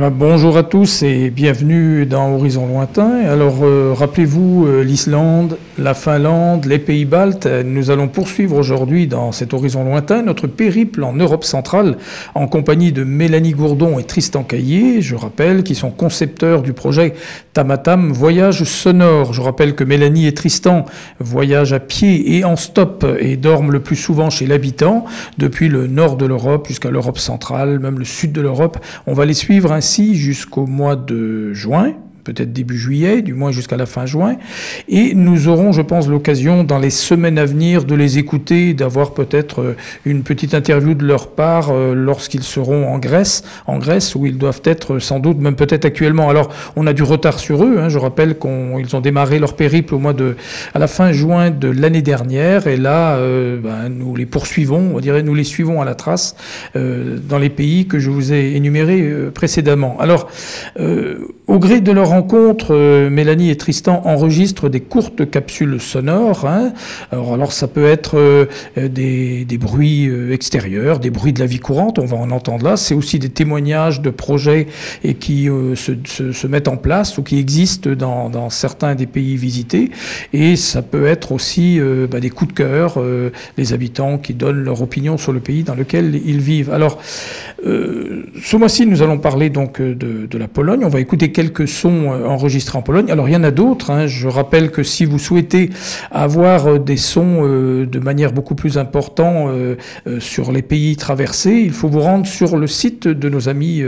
Bonjour à tous et bienvenue dans Horizon Lointain. Alors, euh, rappelez-vous euh, l'Islande, la Finlande, les pays baltes. Nous allons poursuivre aujourd'hui dans cet Horizon Lointain notre périple en Europe centrale en compagnie de Mélanie Gourdon et Tristan Caillé, je rappelle, qui sont concepteurs du projet Tamatam Voyage sonore. Je rappelle que Mélanie et Tristan voyagent à pied et en stop et dorment le plus souvent chez l'habitant depuis le nord de l'Europe jusqu'à l'Europe centrale, même le sud de l'Europe. On va les suivre ainsi jusqu'au mois de juin peut-être début juillet, du moins jusqu'à la fin juin. Et nous aurons, je pense, l'occasion dans les semaines à venir de les écouter, d'avoir peut-être euh, une petite interview de leur part euh, lorsqu'ils seront en Grèce, en Grèce où ils doivent être sans doute, même peut-être actuellement. Alors, on a du retard sur eux. Hein. Je rappelle qu'ils ont démarré leur périple au mois de, à la fin juin de l'année dernière, et là, euh, ben, nous les poursuivons, on dirait, nous les suivons à la trace dans les pays que je vous ai énumérés précédemment. Alors, au gré de leur rencontre, euh, Mélanie et Tristan enregistrent des courtes capsules sonores. Hein. Alors, ça peut être euh, des, des, bruits euh, extérieurs, des bruits de la vie courante, on va en entendre là. C'est aussi des témoignages de projets et qui se, mettent en place ou qui existent dans, certains des pays visités. Et ça peut être aussi bah, des coups de cœur, les habitants qui donnent leur opinion sur le pays dans lequel ils vivent. Alors, ce mois-ci, nous allons parler donc de la Pologne. On va écouter quelques sons euh, enregistrés en Pologne. Alors il y en a d'autres. Hein. Je rappelle que si vous souhaitez avoir euh, des sons euh, de manière beaucoup plus importante sur les pays traversés, il faut vous rendre sur le site de nos amis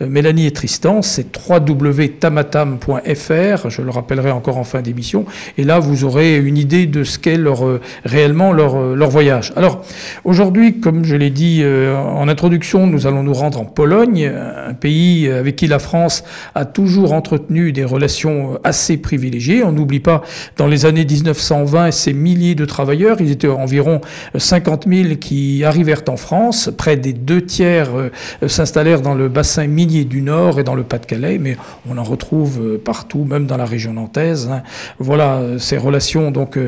Mélanie et Tristan. C'est www.tamatam.fr. Je le rappellerai encore en fin d'émission. Et là, vous aurez une idée de ce qu'est leur, réellement leur, leur voyage. Alors aujourd'hui, comme je l'ai dit en introduction, nous allons nous rendre en Pologne, un pays avec qui la France a toujours entretenu des relations assez privilégiées. On n'oublie pas, dans les années 1920, ces milliers de travailleurs, ils étaient environ 50 000 qui arrivèrent en France. Près des deux tiers euh, s'installèrent dans le bassin minier du Nord et dans le Pas-de-Calais, mais on en retrouve euh, partout, même dans la région nantaise. Hein. Voilà euh, ces relations donc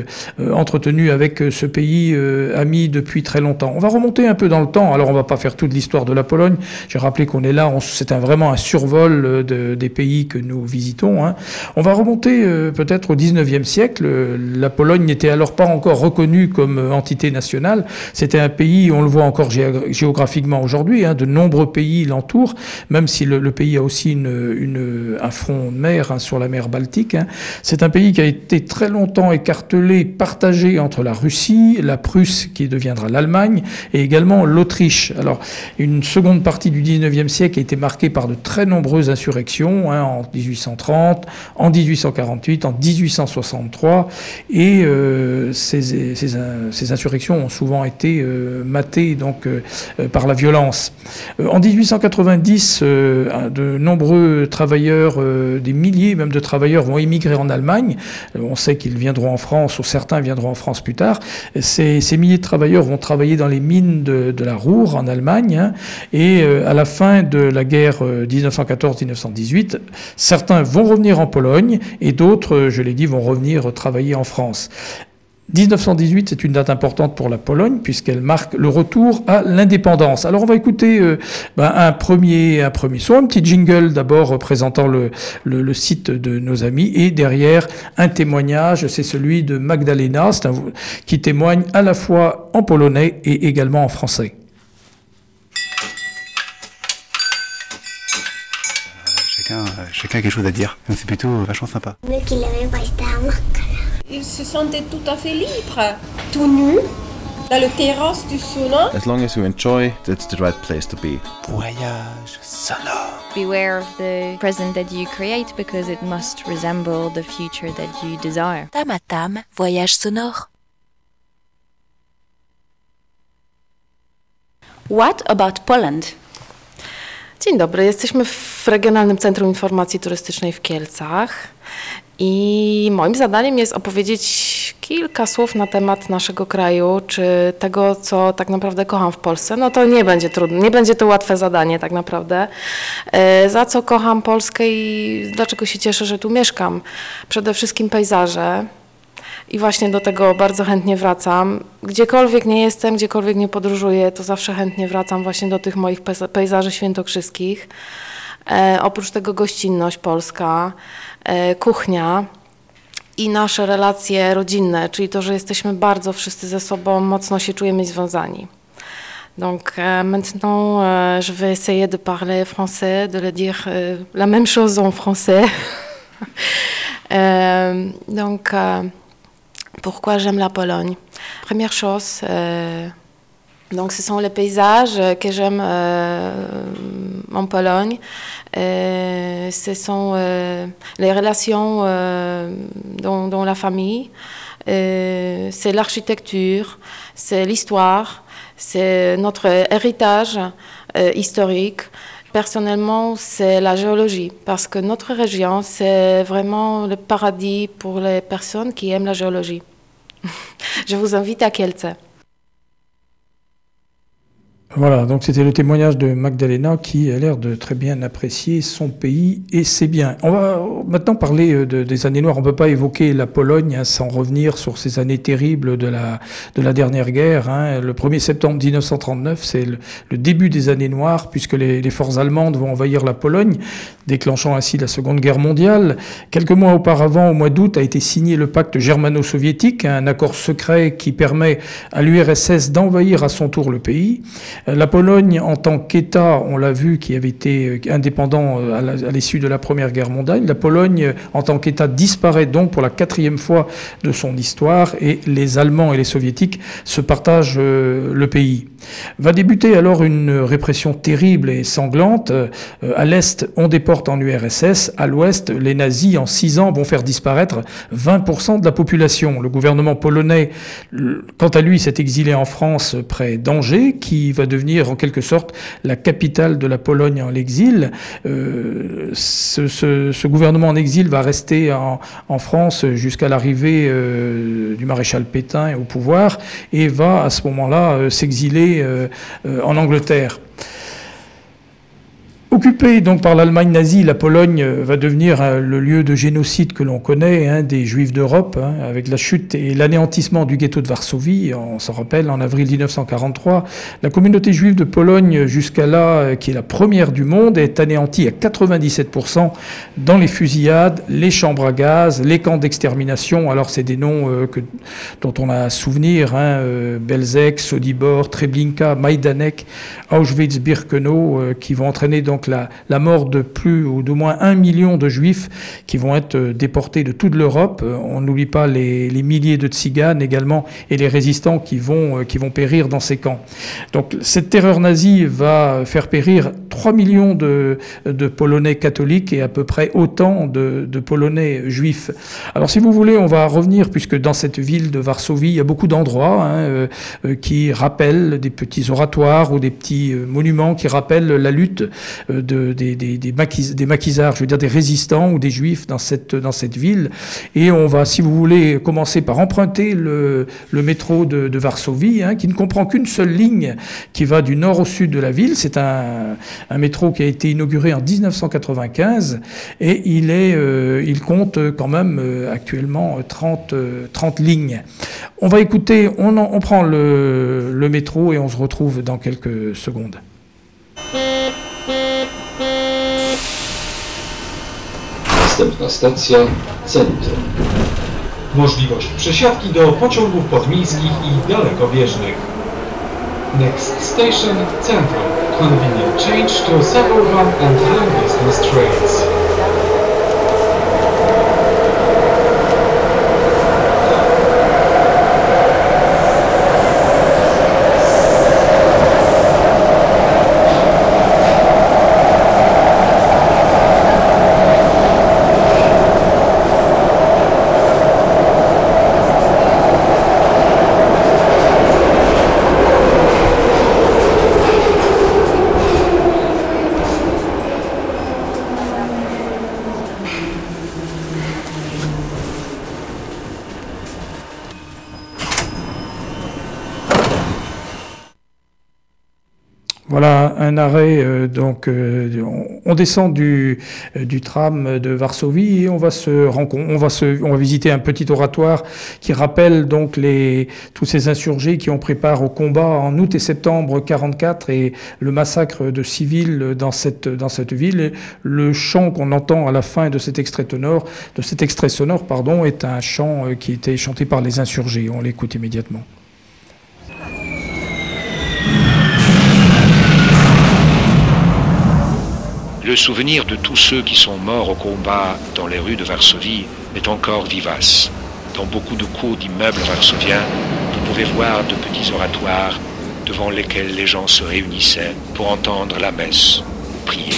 entretenues avec ce pays ami depuis très longtemps. On va remonter un peu dans le temps. Alors on va pas faire toute l'histoire de la Pologne. J'ai rappelé qu'on est là, c'est vraiment un survol de, des pays que nous visitons. Hein. On va remonter euh, peut-être au 19e siècle. La Pologne n'était alors pas encore reconnue comme euh, entité nationale. C'était un pays, on le voit encore géographiquement aujourd'hui, hein, de nombreux pays l'entourent, même si le, pays a aussi un front de mer hein, sur la mer Baltique. C'est un pays qui a été très longtemps écartelé, partagé entre la Russie, la Prusse qui deviendra l'Allemagne, et également l'Autriche. Alors, une seconde partie du 19e siècle a été marquée par de très nombreuses insurrections, en 1830, en 1848, en 1863, et euh, ces, ces, insurrections ont souvent été euh, matées donc, euh, par la violence. en 1890, de nombreux travailleurs, des milliers même de travailleurs vont émigrer en Allemagne. on sait qu'ils viendront en France, ou certains viendront en France plus tard. Ces, milliers de travailleurs vont travailler dans les mines de, de la Ruhr en Allemagne, hein, et à la fin de la guerre 1914-1918, Certains vont revenir en Pologne et d'autres, je l'ai dit, vont revenir travailler en France. 1918, c'est une date importante pour la Pologne puisqu'elle marque le retour à l'indépendance. Alors on va écouter euh, ben, un premier un premier son, un petit jingle d'abord représentant le, le, site de nos amis et derrière un témoignage, c'est celui de Magdalena, qui témoigne à la fois en polonais et également en français. Chacun a quelque chose à dire. C'est plutôt vachement sympa. Ils se sentaient tout à fait libres, tout nus, dans le terrasse du sauna. As long as you enjoy, that's the right place to be. Voyage sonore. Beware of the present that you create because it must resemble the future that you desire. Tamatam, voyage sonore. What about Poland? Dzień dobry, jesteśmy w Regionalnym Centrum Informacji Turystycznej w Kielcach i moim zadaniem jest opowiedzieć kilka słów na temat naszego kraju, czy tego, co tak naprawdę kocham w Polsce. No to nie będzie trudne, nie będzie to łatwe zadanie tak naprawdę. E, za co kocham Polskę i dlaczego się cieszę, że tu mieszkam? Przede wszystkim pejzaże, i właśnie do tego bardzo chętnie wracam. Gdziekolwiek nie jestem, gdziekolwiek nie podróżuję, to zawsze chętnie wracam właśnie do tych moich pejzaży świętokrzyskich. E, oprócz tego gościnność polska, e, kuchnia i nasze relacje rodzinne, czyli to, że jesteśmy bardzo wszyscy ze sobą mocno się czujemy związani. Donc euh, maintenant, euh, je vais essayer de parler français, de le dire euh, la même chose en français. Euh, donc, euh, pourquoi j'aime la Pologne Première chose, euh, donc ce sont les paysages que j'aime euh, en Pologne. Euh, ce sont euh, les relations dans, dans la famille. C'est l'architecture, c'est l'histoire, c'est notre héritage historique. Personnellement, c'est la géologie, parce que notre région, c'est vraiment le paradis pour les personnes qui aiment la géologie. Je vous invite à Kielce. Voilà, donc c'était le témoignage de Magdalena qui a l'air de très bien apprécier son pays et ses biens. On va maintenant parler euh, de- des années noires. On ne peut pas évoquer la Pologne hein, sans revenir sur ces années terribles de la, de la dernière guerre. hein. Le 1er septembre 1939, c'est le, début des années noires puisque les, les forces allemandes vont envahir la Pologne, déclenchant ainsi la Seconde Guerre mondiale. Quelques mois auparavant, au mois d'août, a été signé le pacte germano-soviétique, un accord secret qui permet à l'URSS d'envahir à son tour le pays. La Pologne, en tant qu'État, on l'a vu, qui avait été euh, indépendant euh, à l'issue de la Première Guerre mondiale, la Pologne, en tant qu'État, disparaît donc pour la quatrième fois de son histoire et les Allemands et les Soviétiques se partagent euh, le pays. Va débuter alors une répression terrible et sanglante. Euh, À l'Est, on déporte en URSS. À l'Ouest, les nazis, en six ans, vont faire disparaître 20% de la population. Le gouvernement polonais, quant à lui, s'est exilé en France près d'Angers, qui va devenir en quelque sorte la capitale de la Pologne en l'exil. Euh, ce, gouvernement en exil va rester en, France jusqu'à l'arrivée euh, du maréchal Pétain au pouvoir et va à ce moment-là s'exiler euh, euh, en Angleterre. Occupée donc par l'Allemagne nazie, la Pologne euh, va devenir euh, le lieu de génocide que l'on connaît hein, des Juifs d'Europe, hein, avec la chute et l'anéantissement du ghetto de Varsovie. On s'en rappelle, en avril 1943, la communauté juive de Pologne, jusqu'à là, euh, qui est la première du monde, est anéantie à 97% dans les fusillades, les chambres à gaz, les camps d'extermination. Alors c'est des noms euh, que, dont on a souvenir, hein, Belzec, Sobibor, Treblinka, Majdanek, Auschwitz-Birkenau, qui vont entraîner donc la, la mort de plus ou de moins un million de juifs qui vont être euh, déportés de toute l'Europe. Euh, On n'oublie pas les, milliers de tziganes également et les résistants qui vont, euh, qui vont périr dans ces camps. Donc cette terreur nazie va faire périr 3 millions de, Polonais catholiques et à peu près autant de, Polonais juifs. Alors si vous voulez, on va revenir, puisque dans cette ville de Varsovie, il y a beaucoup d'endroits hein, qui rappellent des petits oratoires ou des petits monuments qui rappellent la lutte de, des, des, des, maquis- des maquisards, je veux dire des résistants ou des juifs dans cette, dans cette ville. Et on va, si vous voulez, commencer par emprunter le, métro de, Varsovie, hein, qui ne comprend qu'une seule ligne qui va du nord au sud de la ville. C'est un, métro qui a été inauguré en 1995 et il, est, euh, il compte quand même euh, actuellement 30, euh, 30 lignes. On va écouter, on, on prend le métro et on se retrouve dans quelques secondes. Następna stacja Centrum. Możliwość przesiadki do pociągów podmiejskich i dalekobieżnych. Next station Centrum. Convenient change to suburban and long distance trains. Un arrêt. Euh, donc, euh, on, descend du, euh, du tram de Varsovie et on va se on va se, on va visiter un petit oratoire qui rappelle donc les tous ces insurgés qui ont pris part au combat en août et septembre 44 et le massacre de civils dans cette dans cette ville. le chant qu'on entend à la fin de cet extrait sonore, de cet extrait sonore, pardon, est un chant qui était chanté par les insurgés. On l'écoute immédiatement. Le souvenir de tous ceux qui sont morts au combat dans les rues de Varsovie est encore vivace. Dans beaucoup de cours d'immeubles varsoviens, vous pouvez voir de petits oratoires devant lesquels les gens se réunissaient pour entendre la messe, prier.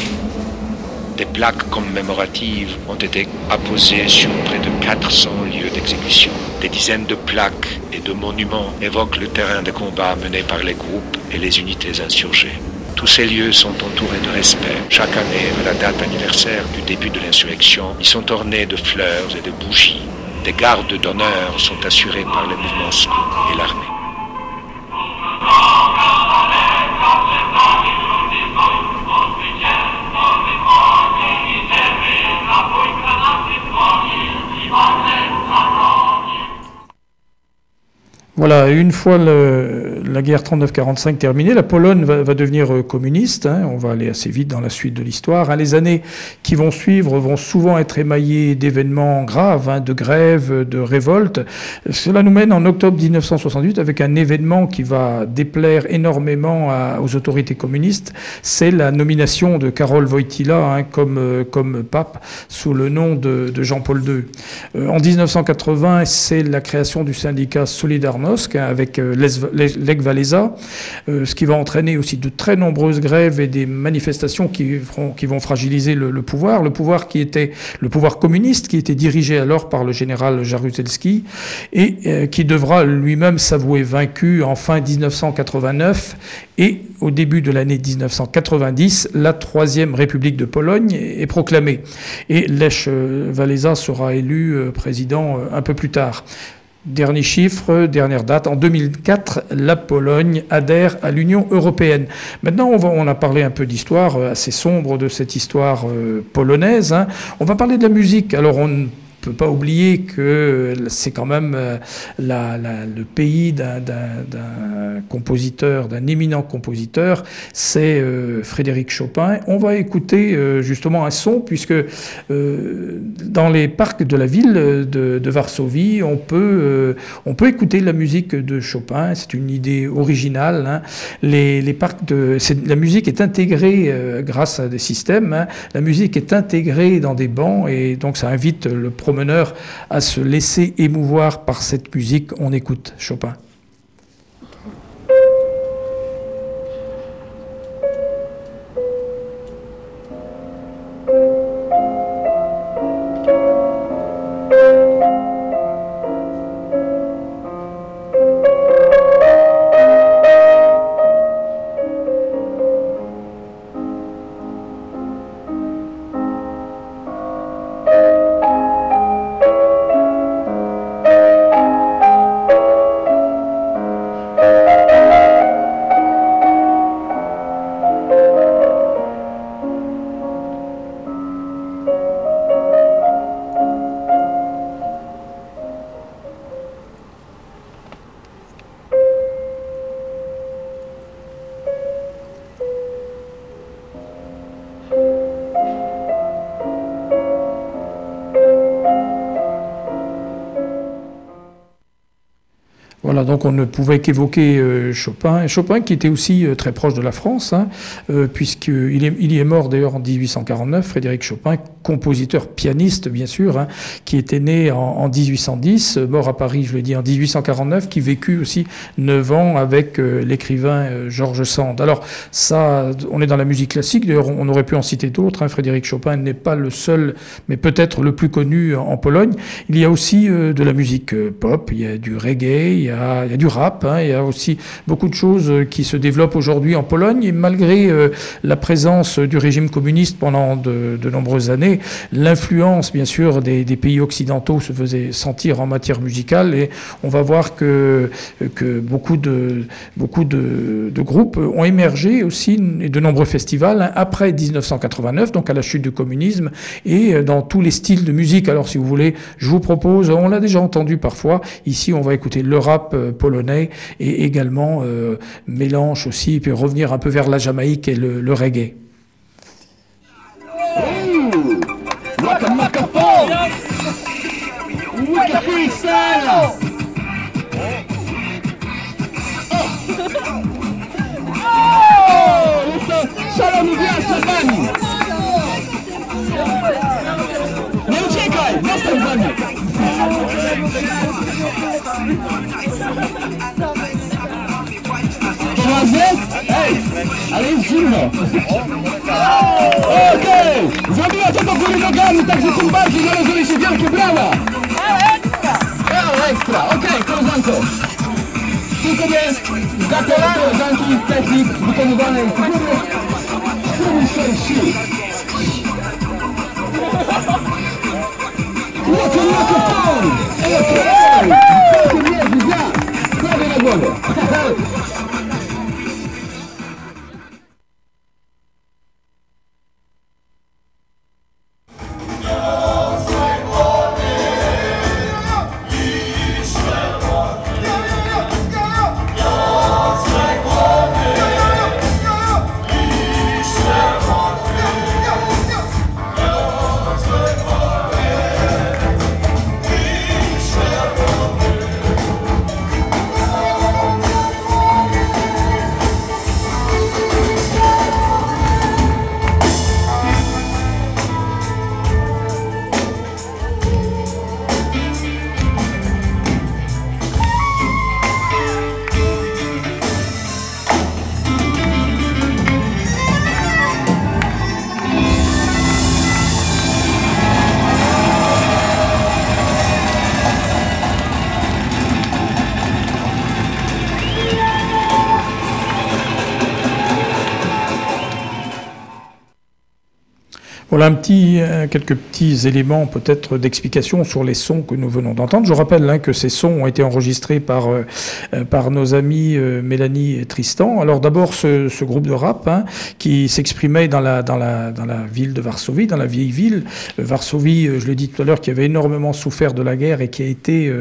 Des plaques commémoratives ont été apposées sur près de 400 lieux d'exécution. Des dizaines de plaques et de monuments évoquent le terrain de combat mené par les groupes et les unités insurgées. Tous ces lieux sont entourés de respect. Chaque année, à la date anniversaire du début de l'insurrection, ils sont ornés de fleurs et de bougies. Des gardes d'honneur sont assurés par les mouvements scouts et l'armée. Voilà, une fois la guerre 39-45 terminée, la Pologne va, devenir euh, communiste. Hein. on va aller assez vite dans la suite de l'histoire. Hein. les années qui vont suivre vont souvent être émaillées d'événements graves, hein, de grèves, de révoltes. Cela nous mène en octobre 1968 avec un événement qui va déplaire énormément aux autorités communistes. C'est la nomination de Karol Wojtyla comme, euh, comme pape sous le nom de, Jean-Paul II. Euh, en 1980, c'est la création du syndicat Solidarność avec euh, Lech Walesa, euh, ce qui va entraîner aussi de très nombreuses grèves et des manifestations qui, vont fragiliser le, pouvoir, le pouvoir qui était le pouvoir communiste qui était dirigé alors par le général Jaruzelski et euh, qui devra lui-même s'avouer vaincu en fin 1989 et au début de l'année 1990, la troisième République de Pologne est proclamée et Lech Walesa sera élu président un peu plus tard. Dernier chiffre, dernière date, en 2004, la Pologne adhère à l'Union européenne. Maintenant, on, a parlé un peu d'histoire euh, assez sombre de cette histoire euh, polonaise. Hein. On va parler de la musique. Alors, on peut pas oublier que c'est quand même euh, le pays d'un compositeur, d'un éminent compositeur, c'est euh, Frédéric Chopin. On va écouter euh, justement un son, puisque dans les parcs de la ville de, Varsovie, on peut, on peut écouter la musique de Chopin. C'est une idée originale. Hein. Les, parcs de, la musique est intégrée grâce à des systèmes. Hein. La musique est intégrée dans des bancs et donc ça invite le à se laisser émouvoir par cette musique. On écoute Chopin. Donc on ne pouvait qu'évoquer euh, Chopin. Chopin qui était aussi euh, très proche de la France, hein, euh, puisqu'il il y est mort d'ailleurs en 1849, Frédéric Chopin, compositeur pianiste bien sûr, hein, qui était né en, 1810, mort à Paris, je l'ai dit, en 1849, qui vécut aussi 9 ans avec l'écrivain Georges Sand. Alors ça, on est dans la musique classique, d'ailleurs on aurait pu en citer d'autres, hein. Frédéric Chopin n'est pas le seul, mais peut-être le plus connu en Pologne. Il y a aussi de la musique pop, il y a du reggae, il y a a, il y a du rap, hein, il y a aussi beaucoup de choses qui se développent aujourd'hui en Pologne. Et malgré la présence du régime communiste pendant de, de nombreuses années, l'influence, bien sûr, des, pays occidentaux se faisait sentir en matière musicale. Et on va voir que, beaucoup, de, groupes ont émergé aussi, et de nombreux festivals, hein, après 1989, donc à la chute du communisme, et dans tous les styles de musique. Alors, si vous voulez, je vous propose, on l'a déjà entendu parfois, ici, on va écouter le rap euh, polonais et également euh, mélange aussi, puis revenir un peu vers la Jamaïque et le reggae. Szalony wjazd przed nami! Nie uciekaj! Zostań z nami! Poważnie? Ej! Ale jest zimno! Okej! Zrobiła to do góry nogami, także tym bardziej należą się wielkie brawa! ekstra. Okej, okay, koleżanko. Tu sobie gratuluję koleżanki technik wykonywanej z góry. Spróbuj swoich sił. Loco, loco, pound! Ej, ej, ej! Całkiem niezły wiatr! Prawie na głowie. Voilà un petit, euh, quelques petits éléments peut-être d'explication sur les sons que nous venons d'entendre. Je rappelle hein, que ces sons ont été enregistrés par, euh, euh, par nos amis euh, Mélanie et Tristan. Alors d'abord ce, ce, groupe de rap hein, qui s'exprimait dans la, dans, la, dans la ville de Varsovie, dans la vieille ville. Varsovie, je l'ai dit tout à l'heure, qui avait énormément souffert de la guerre et qui a été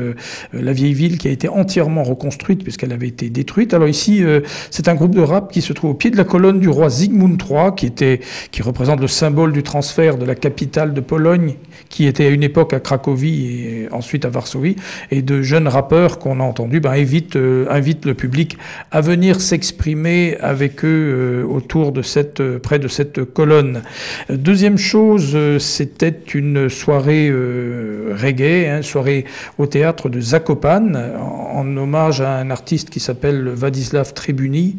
la vieille ville qui a été entièrement reconstruite puisqu'elle avait été détruite. Alors ici, c'est un groupe de rap qui se trouve au pied de la colonne du roi Zygmunt III, qui, était, qui représente le symbole du transfert de la capitale de Pologne, qui était à une époque à Cracovie et ensuite à Varsovie, et de jeunes rappeurs qu'on a entendus, ben, invite, euh, le public à venir s'exprimer avec eux euh, autour de cette, euh, près de cette colonne. Deuxième chose, c'était une soirée reggae, hein, soirée au théâtre de Zakopane, en, en hommage à un artiste qui s'appelle Vadislav Tribuni,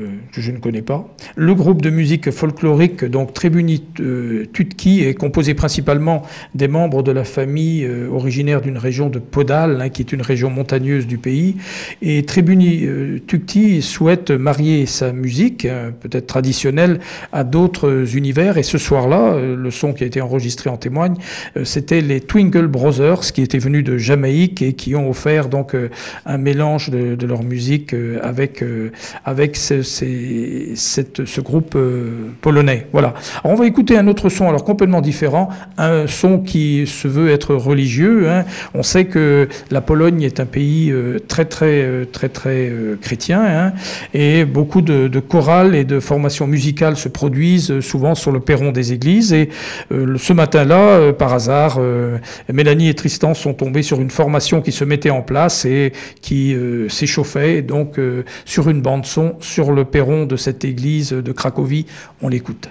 euh, que je ne connais pas. Le groupe de musique folklorique, donc Tribuni euh, Tutki, est composé principalement des membres de la famille euh, originaire d'une région de Podal, hein, qui est une région montagneuse du pays. Et Tribuni euh, souhaite marier sa musique, euh, peut-être traditionnelle, à d'autres univers. Et ce soir-là, euh, le son qui a été enregistré en témoigne, c'était les Twinkle Brothers, qui étaient venus de Jamaïque et qui ont offert donc un mélange de, leur musique avec, avec ce, groupe euh, polonais. Voilà. On va écouter un autre son, alors complètement différent, un son qui se veut être religieux. Hein. On sait que la Pologne est un pays euh, très très euh, très très euh, chrétien, hein, et beaucoup de, chorales et de formations musicales se produisent souvent sur le perron des églises. Et ce matin-là, par hasard, Mélanie et Tristan sont tombés sur une formation qui se mettait en place et qui s'échauffait donc sur une bande son sur le perron de cette église de Cracovie. On l'écoute.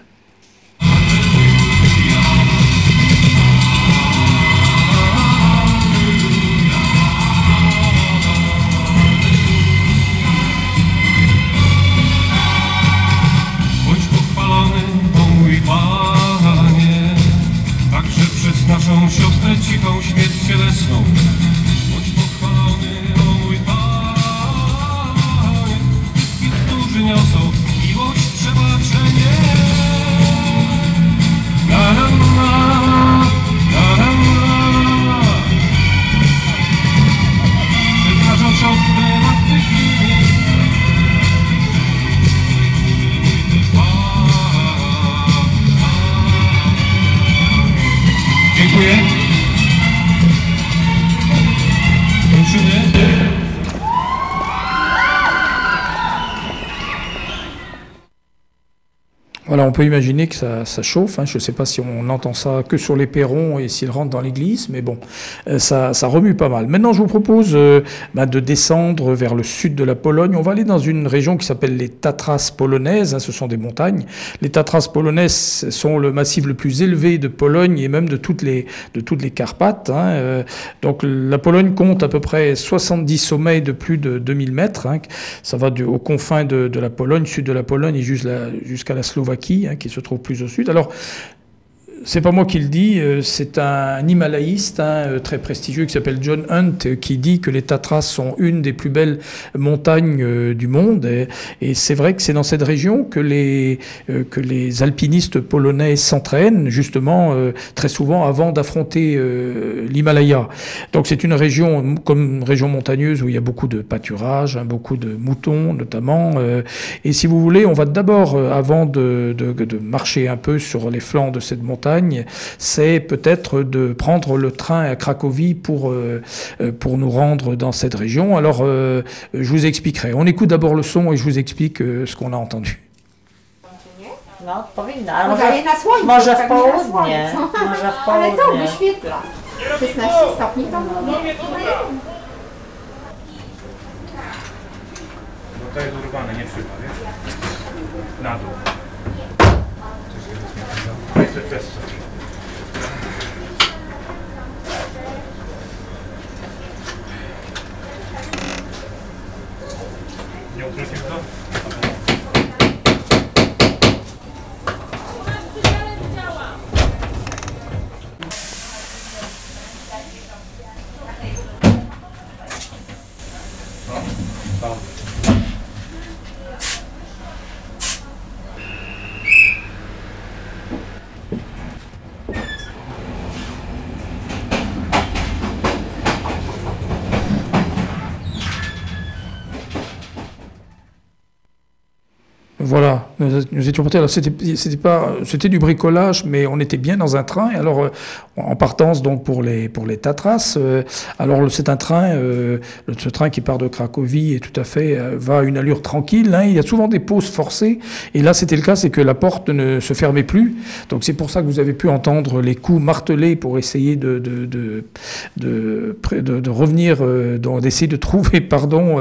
On peut imaginer que ça, chauffe. hein. Je ne sais pas si on entend ça que sur les perrons et s'il rentre dans l'église, mais bon, euh, ça, remue pas mal. Maintenant, je vous propose euh, bah, de descendre vers le sud de la Pologne. On va aller dans une région qui s'appelle les Tatras polonaises. hein. Ce sont des montagnes. Les Tatras polonaises sont le massif le plus élevé de Pologne et même de toutes les, de Carpates. hein. Euh, donc la Pologne compte à peu près 70 sommets de plus de 2000 mètres. Ça va aux confins de, la Pologne, sud de la Pologne et jusqu'à la Slovaquie, hein, qui se trouve plus au sud. Alors, c'est pas moi qui le dis, euh, c'est un himalayiste hein, euh, très prestigieux qui s'appelle John Hunt euh, qui dit que les Tatras sont une des plus belles montagnes du monde. Et, et c'est vrai que c'est dans cette région que les, euh, que les alpinistes polonais s'entraînent justement euh, très souvent avant d'affronter l'Himalaya. Donc c'est une région comme région montagneuse où il y a beaucoup de pâturage, hein, beaucoup de moutons notamment. et si vous voulez, on va d'abord, avant de, de, de marcher un peu sur les flancs de cette montagne, c'est peut-être de prendre le train à Cracovie pour, euh, euh, pour nous rendre dans cette région. Alors, euh, je vous expliquerai. On écoute d'abord le son et je vous explique euh, ce qu'on a entendu. No, powinna, ale Podaje może, na słońcu, może w pewnie na południe. słońcu. Może w Ale to południe. wyświetla. 16 stopni to To jest urwane, nie przypa, wiesz? Na dół. To jest też coś. Nie odwrócił to? No. Voilà, nous, étions partis. Alors c'était, pas, c'était du bricolage, mais on était bien dans un train. Et alors, euh, en partance donc pour les pour les Tatras. euh, alors c'est un train, euh, ce train qui part de Cracovie et tout à fait va à une allure tranquille. hein. Il y a souvent des pauses forcées. Et là, c'était le cas, c'est que la porte ne se fermait plus. Donc c'est pour ça que vous avez pu entendre les coups martelés pour essayer de de de de, revenir, d'essayer de trouver, pardon,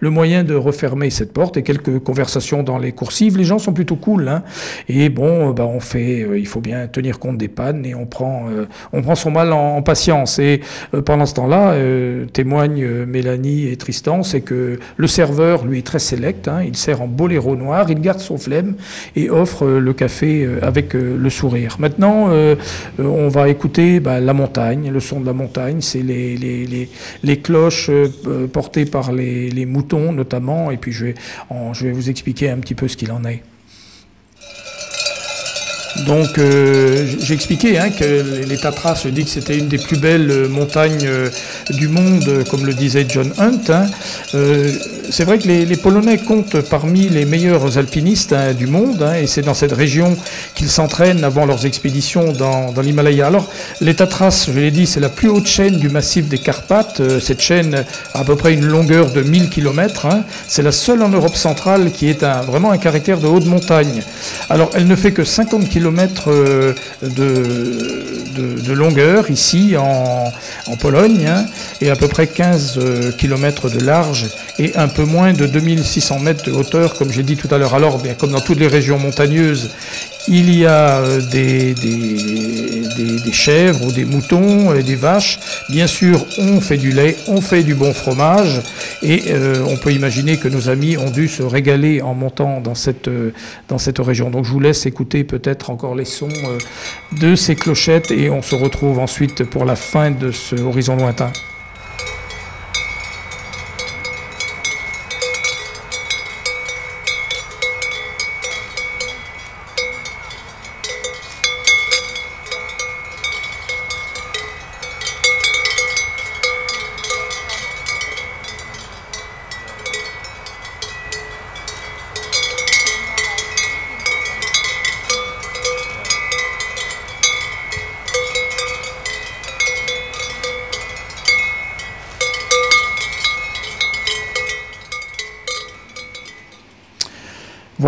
le moyen de refermer cette porte et quelques conversations dans les coursives. Les gens sont plutôt cool, hein. Et bon, euh, bah, on fait, euh, il faut bien tenir compte des pannes et on prend, euh, on prend son mal en, en patience. Et pendant ce temps-là, témoignent Mélanie et Tristan, c'est que le serveur, lui, est très sélect. hein. Il sert en boléro noir, il garde son flemme et offre le café avec le sourire. Maintenant, on va écouter bah, la montagne, le son de la montagne, c'est les, les, les, cloches portées par les, moutons notamment, et puis je vais, je vais vous expliquer un petit peu ce qu'il en est. Donc, euh, j'ai expliqué hein, que les Tatras, je dis que c'était une des plus belles euh, montagnes euh, du monde, comme le disait John Hunt. hein. C'est vrai que les, Polonais comptent parmi les meilleurs alpinistes hein, du monde, et c'est dans cette région qu'ils s'entraînent avant leurs expéditions dans, l'Himalaya. Alors, les Tatras, je l'ai dit, c'est la plus haute chaîne du massif des Carpates. Cette chaîne a à peu près une longueur de 1000 km. C'est la seule en Europe centrale qui est vraiment un caractère de haute montagne. Alors, elle ne fait que 50 km de, de, de longueur ici en, Pologne hein, et à peu près 15 km de large et un peu moins de 2600 mètres de hauteur, comme j'ai dit tout à l'heure. Alors, bien, comme dans toutes les régions montagneuses, il y a euh, des, des, des- chèvres ou des moutons et des vaches. Bien sûr, on fait du lait, on fait du bon fromage et euh, on peut imaginer que nos amis ont dû se régaler en montant dans cette, euh, dans cette région. Donc je vous laisse écouter peut-être encore les sons de ces clochettes et on se retrouve ensuite pour la fin de ce horizon lointain.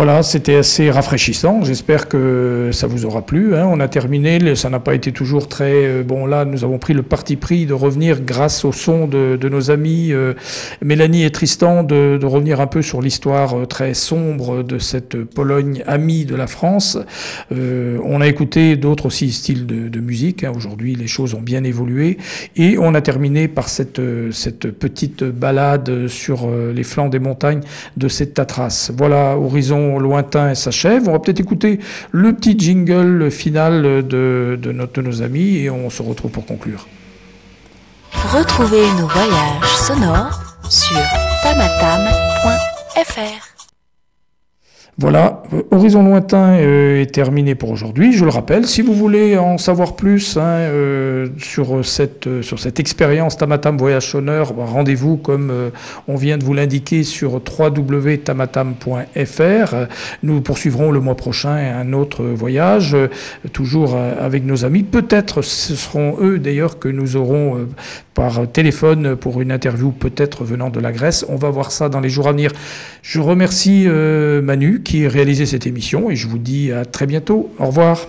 Voilà, c'était assez rafraîchissant. J'espère que ça vous aura plu. Hein. On a terminé. Ça n'a pas été toujours très euh, bon. Là, nous avons pris le parti pris de revenir grâce au son de, nos amis euh, Mélanie et Tristan, de, revenir un peu sur l'histoire euh, très sombre de cette Pologne amie de la France. On a écouté d'autres aussi styles de, de musique. Hein. Aujourd'hui, les choses ont bien évolué. Et on a terminé par cette, cette petite balade sur les flancs des montagnes de cette Tatras. Voilà, horizon lointain s'achève. On va peut-être écouter le petit jingle final de, de, notre, de nos amis et on se retrouve pour conclure. Retrouvez nos voyages sonores sur tamatam.fr. Voilà, Horizon Lointain euh, est terminé pour aujourd'hui. Je le rappelle, si vous voulez en savoir plus hein, euh, sur cette, euh, sur cette expérience Tamatam Voyage Sonneur, bah, rendez-vous comme euh, on vient de vous l'indiquer sur www.tamatam.fr. Nous poursuivrons le mois prochain un autre voyage, euh, toujours euh, avec nos amis. Peut-être ce seront eux d'ailleurs que nous aurons euh, par téléphone pour une interview peut-être venant de la Grèce. On va voir ça dans les jours à venir. Je remercie Manu qui a réalisé cette émission et je vous dis à très bientôt. Au revoir.